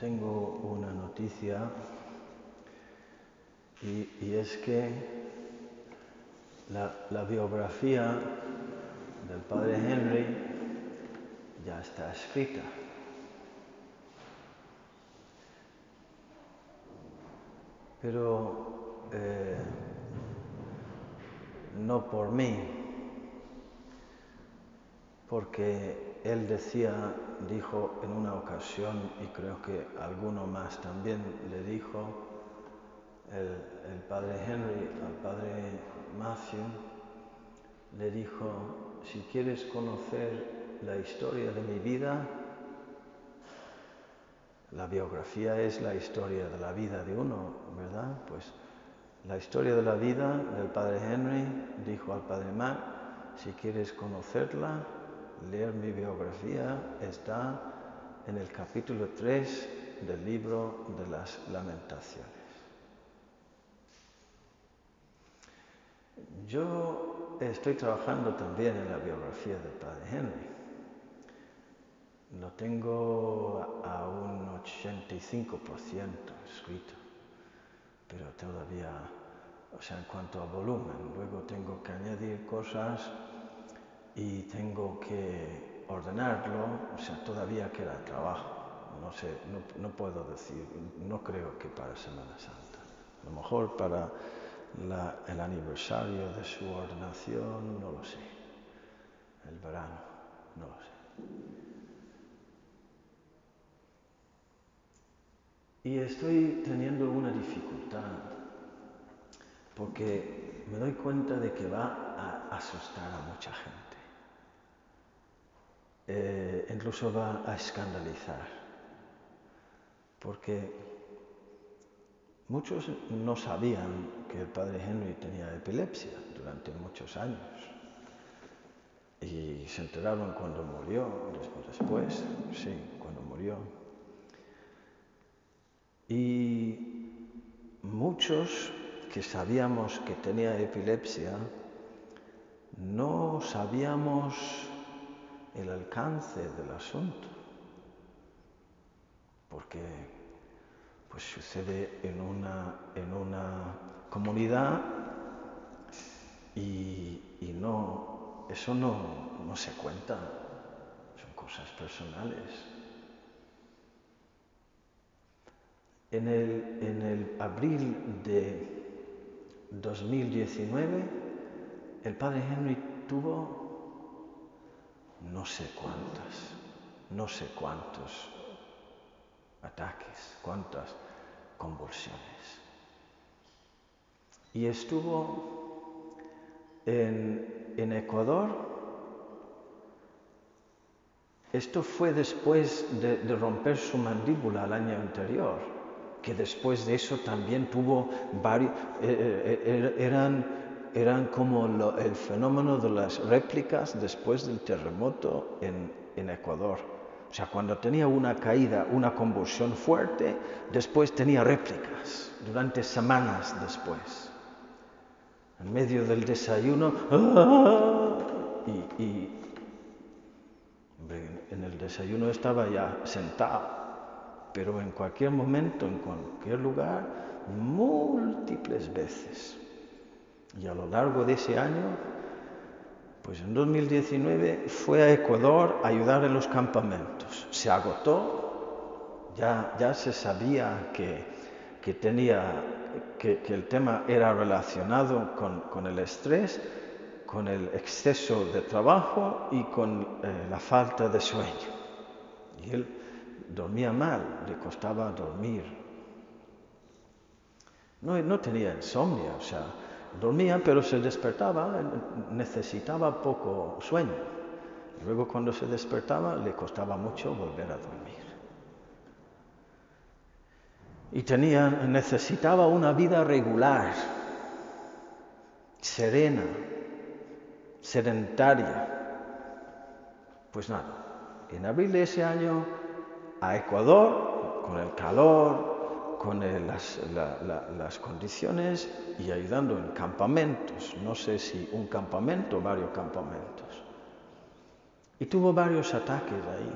tengo una noticia y, es que la, biografía del padre Henry ya está escrita. Pero eh, no por mí, porque él decía, dijo en una ocasión, y creo que alguno más también le dijo, el, padre Henry al padre Matthew, le dijo, si quieres conocer la historia de mi vida, la biografía es la historia de la vida de uno, ¿verdad? Pues la historia de la vida del padre Henry, dijo al padre Matt, si quieres conocerla, leer mi biografía, está en el capítulo 3 del libro de las lamentaciones. Yo estoy trabajando también en la biografía del padre Henry. Lo tengo a un 85% escrito, pero todavía, o sea, en cuanto a volumen, luego tengo que añadir cosas y tengo que ordenarlo, o sea, todavía queda trabajo. No sé, no, puedo decir, no creo que para Semana Santa. A lo mejor para el aniversario de su ordenación, no lo sé. El verano, no lo sé. Y estoy teniendo una dificultad porque me doy cuenta de que va a asustar a mucha gente. Eh, incluso va a escandalizar, porque muchos no sabían que el padre Henry tenía epilepsia durante muchos años y se enteraron cuando murió, después, sí, cuando murió. Y muchos que sabíamos que tenía epilepsia, no sabíamos el alcance del asunto, porque pues sucede en una, en una comunidad y, no, eso no, no se cuenta, son cosas personales. En el, en el, abril de 2019, el padre Henry tuvo no sé cuántas, no sé cuántos ataques, cuántas convulsiones. Y estuvo en, Ecuador. Esto fue después de, romper su mandíbula el año anterior, que después de eso también tuvo varios, eh, eh, eh, eran eran como el fenómeno de las réplicas después del terremoto en, Ecuador. O sea, cuando tenía una caída, una convulsión fuerte, después tenía réplicas durante semanas después. En medio del desayuno, ¡ah! y, en el desayuno estaba ya sentado, pero en cualquier momento, en cualquier lugar, múltiples veces. Y a lo largo de ese año, pues en 2019 fue a Ecuador a ayudar en los campamentos. Se agotó, ya, ya se sabía que, que tenía, que, el tema era relacionado con, el estrés, con el exceso de trabajo y con eh, la falta de sueño. Y él dormía mal, le costaba dormir. No, no tenía insomnio, o sea, Dormía, pero se despertaba, necesitaba poco sueño. Luego cuando se despertaba le costaba mucho volver a dormir. Y tenía, necesitaba una vida regular, serena, sedentaria. Pues nada, en abril de ese año a Ecuador, con el calor, con las, condiciones y ayudando en campamentos, no sé si un campamento varios campamentos. Y tuvo varios ataques ahí,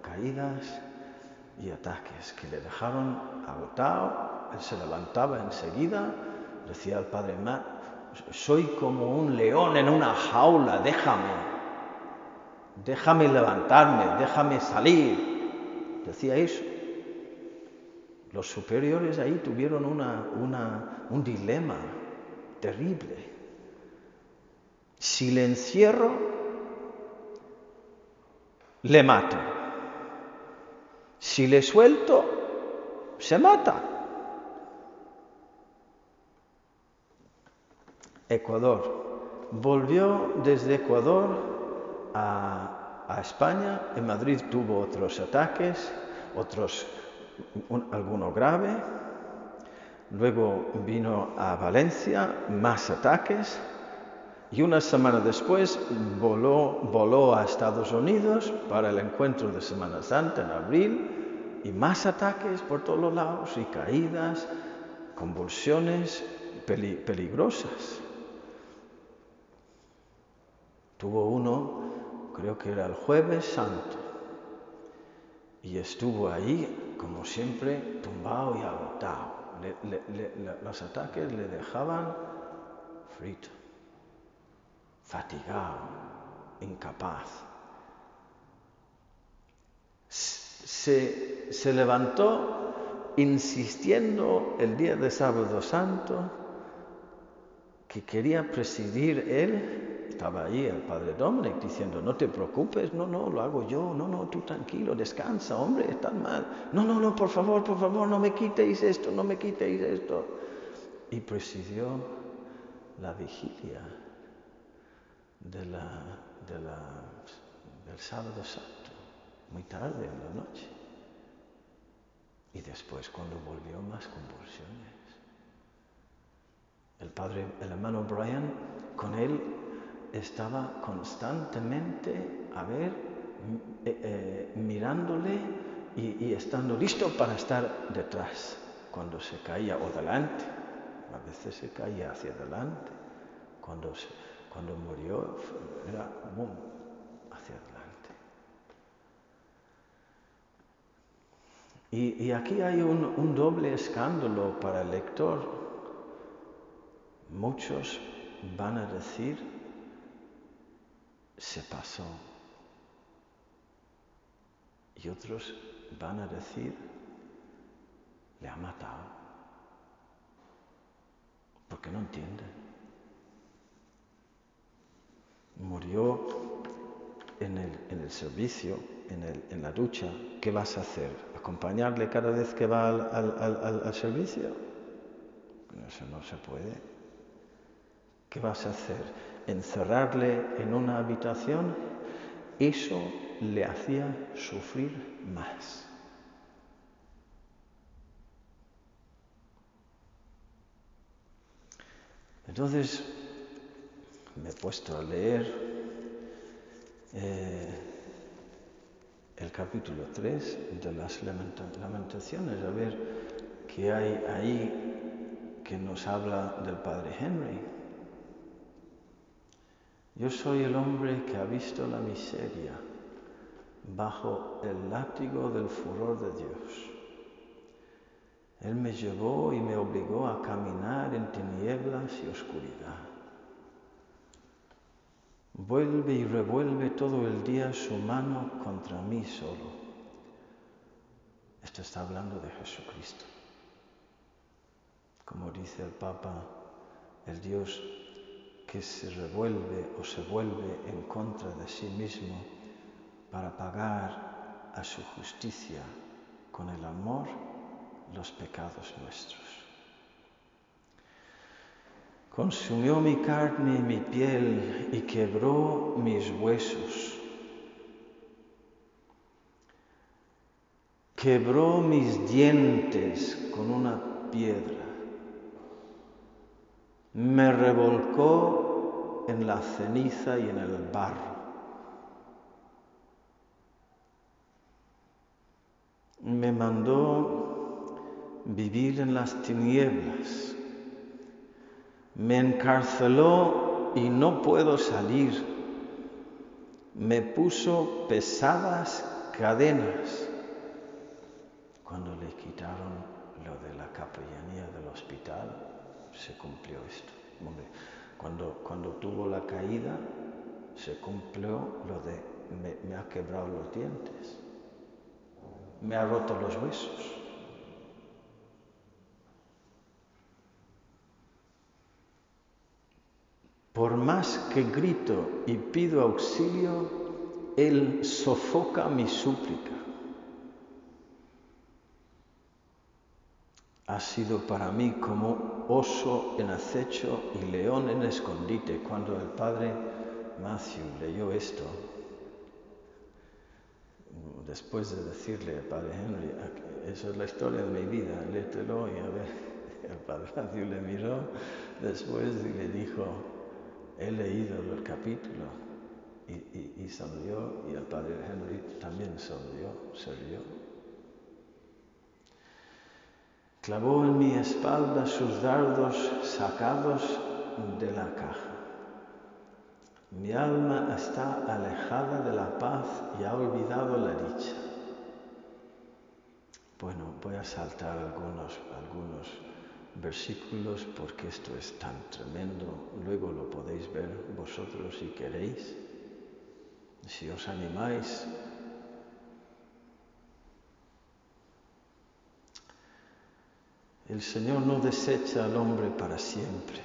caídas, y ataques que le dejaron agotado. Él se levantaba enseguida, decía al padre Matt, soy como un león en una jaula, déjame, déjame levantarme, déjame salir. Decía eso. Los superiores ahí tuvieron un dilema terrible. Si le encierro, le mato. Si le suelto, se mata. Ecuador. Volvió desde Ecuador a, España. En Madrid tuvo otros ataques, otros, alguno grave. Luego vino a Valencia, más ataques. Y una semana después voló, voló a Estados Unidos para el encuentro de Semana Santa en abril y más ataques por todos lados y caídas, convulsiones peligrosas. Tuvo uno, creo que era el jueves santo, y estuvo ahí, como siempre, tumbado y agotado. los ataques le dejaban frito fatigado, incapaz. Se, se levantó insistiendo el día de sábado santo que quería presidir él. Estaba allí el padre Dominic diciendo, no te preocupes, no, no, lo hago yo, no, no, tú tranquilo, descansa, hombre, estás mal. No, no, no, por favor, por favor, no me quitéis esto, no me quitéis esto. Y presidió la vigilia de la, del sábado santo, muy tarde en la noche. Y después cuando volvió más convulsiones. El padre, el hermano Brian, con él estaba constantemente, a ver, eh, eh, mirándole y, estando listo para estar detrás cuando se caía o delante. A veces se caía hacia adelante. Cuando cuando murió era boom, hacia adelante. Y, aquí hay un, un doble escándalo para el lector. Muchos van a decir, se pasó. Y otros van a decir, le ha matado. Porque no entienden murió en el, servicio, en, la ducha, ¿qué vas a hacer? ¿Acompañarle cada vez que va al, servicio? Eso no se puede. ¿Qué vas a hacer? ¿Encerrarle en una habitación? Eso le hacía sufrir más. Entonces, me he puesto a leer eh, el capítulo 3 de las lamentaciones, a ver qué hay ahí que nos habla del Padre Henry. Yo soy el hombre que ha visto la miseria bajo el látigo del furor de Dios. Él me llevó y me obligó a caminar en tinieblas y oscuridad. Vuelve y revuelve todo el día su mano contra mí solo. Esto está hablando de Jesucristo. Como dice el Papa, el Dios que se revuelve o se vuelve en contra de sí mismo para pagar a su justicia con el amor los pecados nuestros. Consumió mi carne y mi piel y quebró mis huesos. Quebró mis dientes con una piedra. Me revolcó en la ceniza y en el barro. Me mandó vivir en las tinieblas me encarceló y no puedo salir. Me puso pesadas cadenas. capellanía del hospital, se cumplió esto. cuando, cuando tuvo la caída, se cumplió lo de me, me ha quebrado los dientes, me ha roto los huesos. Por más que grito y pido auxilio, Él sofoca mi súplica. Ha sido para mí como oso en acecho y león en escondite. Cuando el padre Matthew leyó esto, después de decirle al padre Henry, esa es la historia de mi vida, léetelo y a ver, el padre Matthew le miró después y le dijo, he leído el capítulo y, y, y el padre Henry también sonrió, se rió. Clavó en mi espalda sus dardos sacados de la caja. Mi alma está alejada de la paz y ha olvidado la dicha. Bueno, voy a saltar algunos, algunos versículos porque esto es tan tremendo. Luego lo podéis ver vosotros si queréis. Si os animáis. El Señor no desecha al hombre para siempre.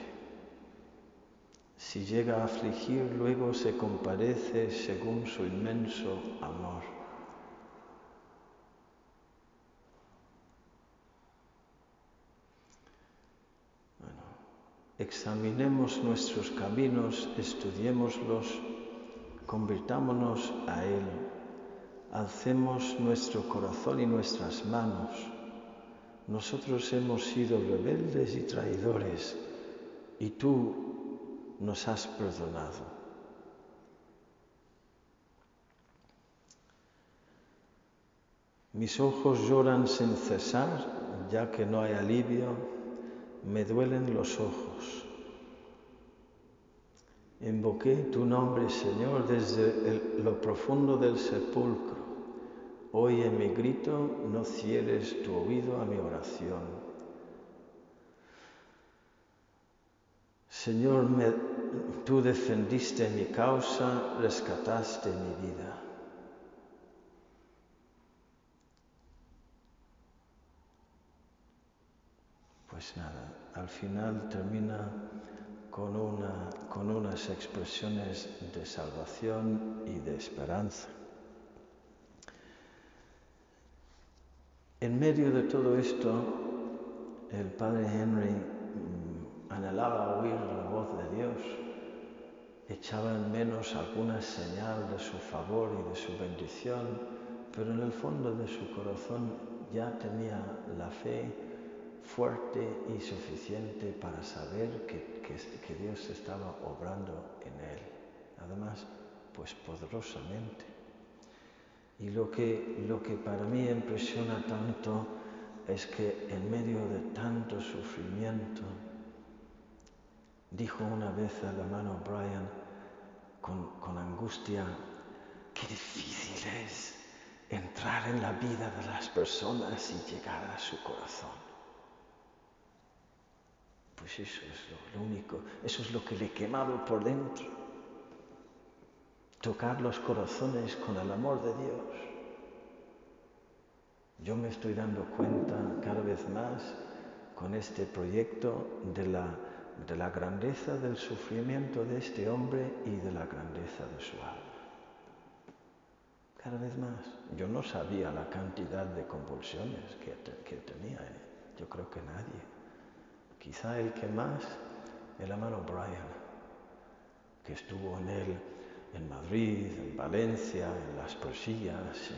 Si llega a afligir, luego se comparece según su inmenso amor. Examinemos nuestros caminos, estudiémoslos, convirtámonos a Él, alcemos nuestro corazón y nuestras manos. Nosotros hemos sido rebeldes y traidores y tú nos has perdonado. Mis ojos lloran sin cesar, ya que no hay alivio me duelen los ojos. Invoqué tu nombre, Señor, desde lo profundo del sepulcro. Oye mi grito, no cierres tu oído a mi oración. Señor, tú defendiste mi causa, rescataste mi vida. Pues nada, al final termina con, una, con unas expresiones de salvación y de esperanza. En medio de todo esto, el padre Henry mm, anhelaba oír la voz de Dios, echaba en menos alguna señal de su favor y de su bendición, pero en el fondo de su corazón ya tenía la fe fuerte y suficiente para saber que, que, Dios estaba obrando en él. Además, pues poderosamente. Y lo que, lo que para mí impresiona tanto es que en medio de tanto sufrimiento, dijo una vez al hermano Brian con, con angustia, qué difícil es entrar en la vida de las personas y llegar a su corazón. Pues eso es lo, único, eso es lo que le he quemado por dentro. Tocar los corazones con el amor de Dios. Yo me estoy dando cuenta cada vez más con este proyecto de la, de la grandeza del sufrimiento de este hombre y de la grandeza de su alma. Cada vez más. Yo no sabía la cantidad de convulsiones que, que tenía. ¿eh? Yo creo que nadie. Quizá el que más, el hermano Brian, que estuvo en él en Madrid, en Valencia, en Las Posillas,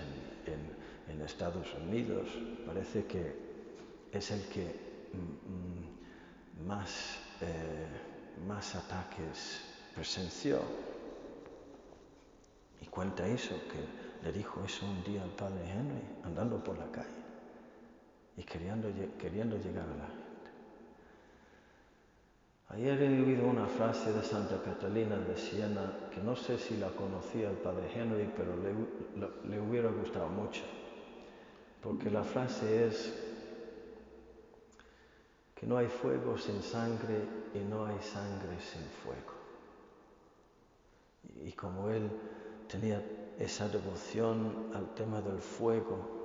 en, Estados Unidos. Parece que es el que mm, mm, más, eh, más ataques presenció. Y cuenta eso, que le dijo eso un día al padre Henry, andando por la calle y queriendo, queriendo llegar a la Ayer he oído una frase de Santa Catalina de Siena que no sé si la conocía el padre Henry, pero le, hubiera gustado mucho. Porque la frase es, que no hay fuego sin sangre y no hay sangre sin fuego. Y como él tenía esa devoción al tema del fuego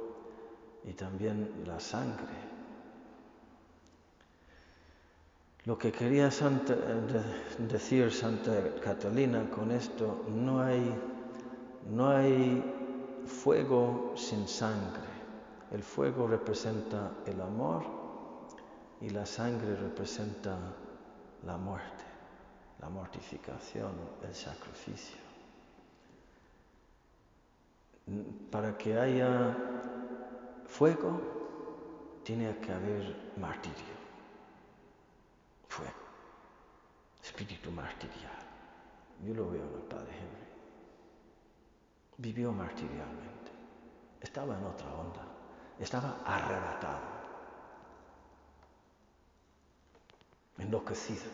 y también la sangre, Lo que quería decir Santa Catalina con esto, no hay, no hay fuego sin sangre. El fuego representa el amor y la sangre representa la muerte, la mortificación, el sacrificio. Para que haya fuego, tiene que haber martirio fuego, martirial. Yo lo veo en el padre Henry. Vivió martirialmente. Estaba en otra onda. Estaba arrebatado. Enloquecido.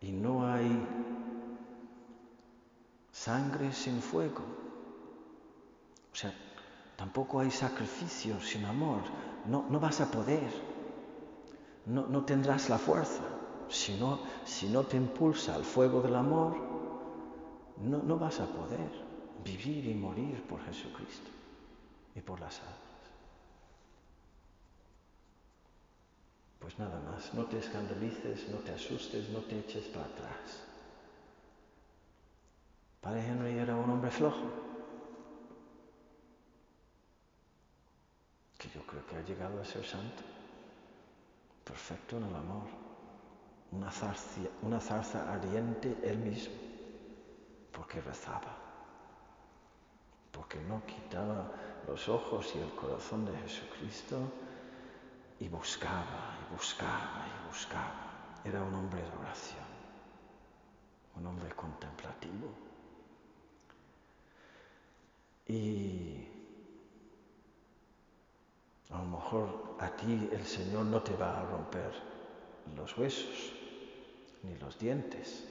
Y no hay sangre sin fuego. O sea, Tampoco hay sacrificio sin amor. No, no vas a poder. No, tendrás la fuerza. Si no, si no te impulsa el fuego del amor, no, no vas a poder vivir y morir por Jesucristo y por las almas. Pues nada más, no te escandalices, no te asustes, no te eches para atrás. Padre Henry era un hombre flojo. que yo creo que ha llegado a ser santo, perfecto en el amor, una zarza, ardiente él mismo, porque rezaba, porque no quitaba los ojos y el corazón de Jesucristo y buscaba y buscaba y buscaba. Era un hombre de oración, un hombre contemplativo. Y a lo mejor a ti el Señor no te va a romper los huesos ni los dientes.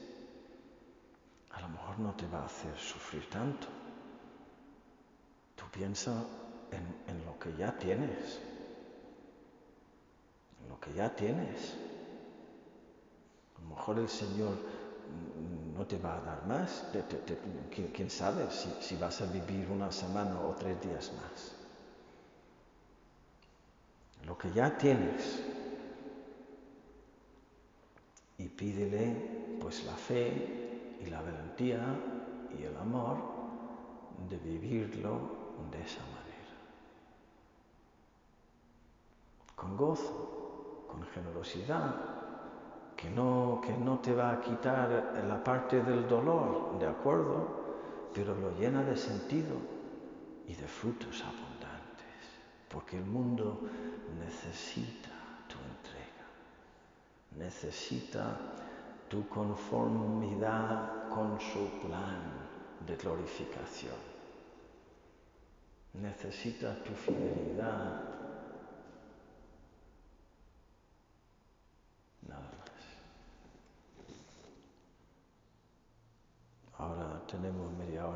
A lo mejor no te va a hacer sufrir tanto. Tú piensa en, lo que ya tienes. En lo que ya tienes. A lo mejor el Señor no te va a dar más. ¿Quién sabe si vas a vivir una semana o tres días más? Lo que ya tienes y pídele pues la fe y la valentía y el amor de vivirlo de esa manera. Con gozo, con generosidad, que no, que no te va a quitar la parte del dolor, ¿de acuerdo? Pero lo llena de sentido y de frutos abundantes, porque el mundo necesita tu entrega, necesita tu conformidad con su plan de glorificación. Necesita tu fidelidad. Nada más. Ahora tenemos media hora.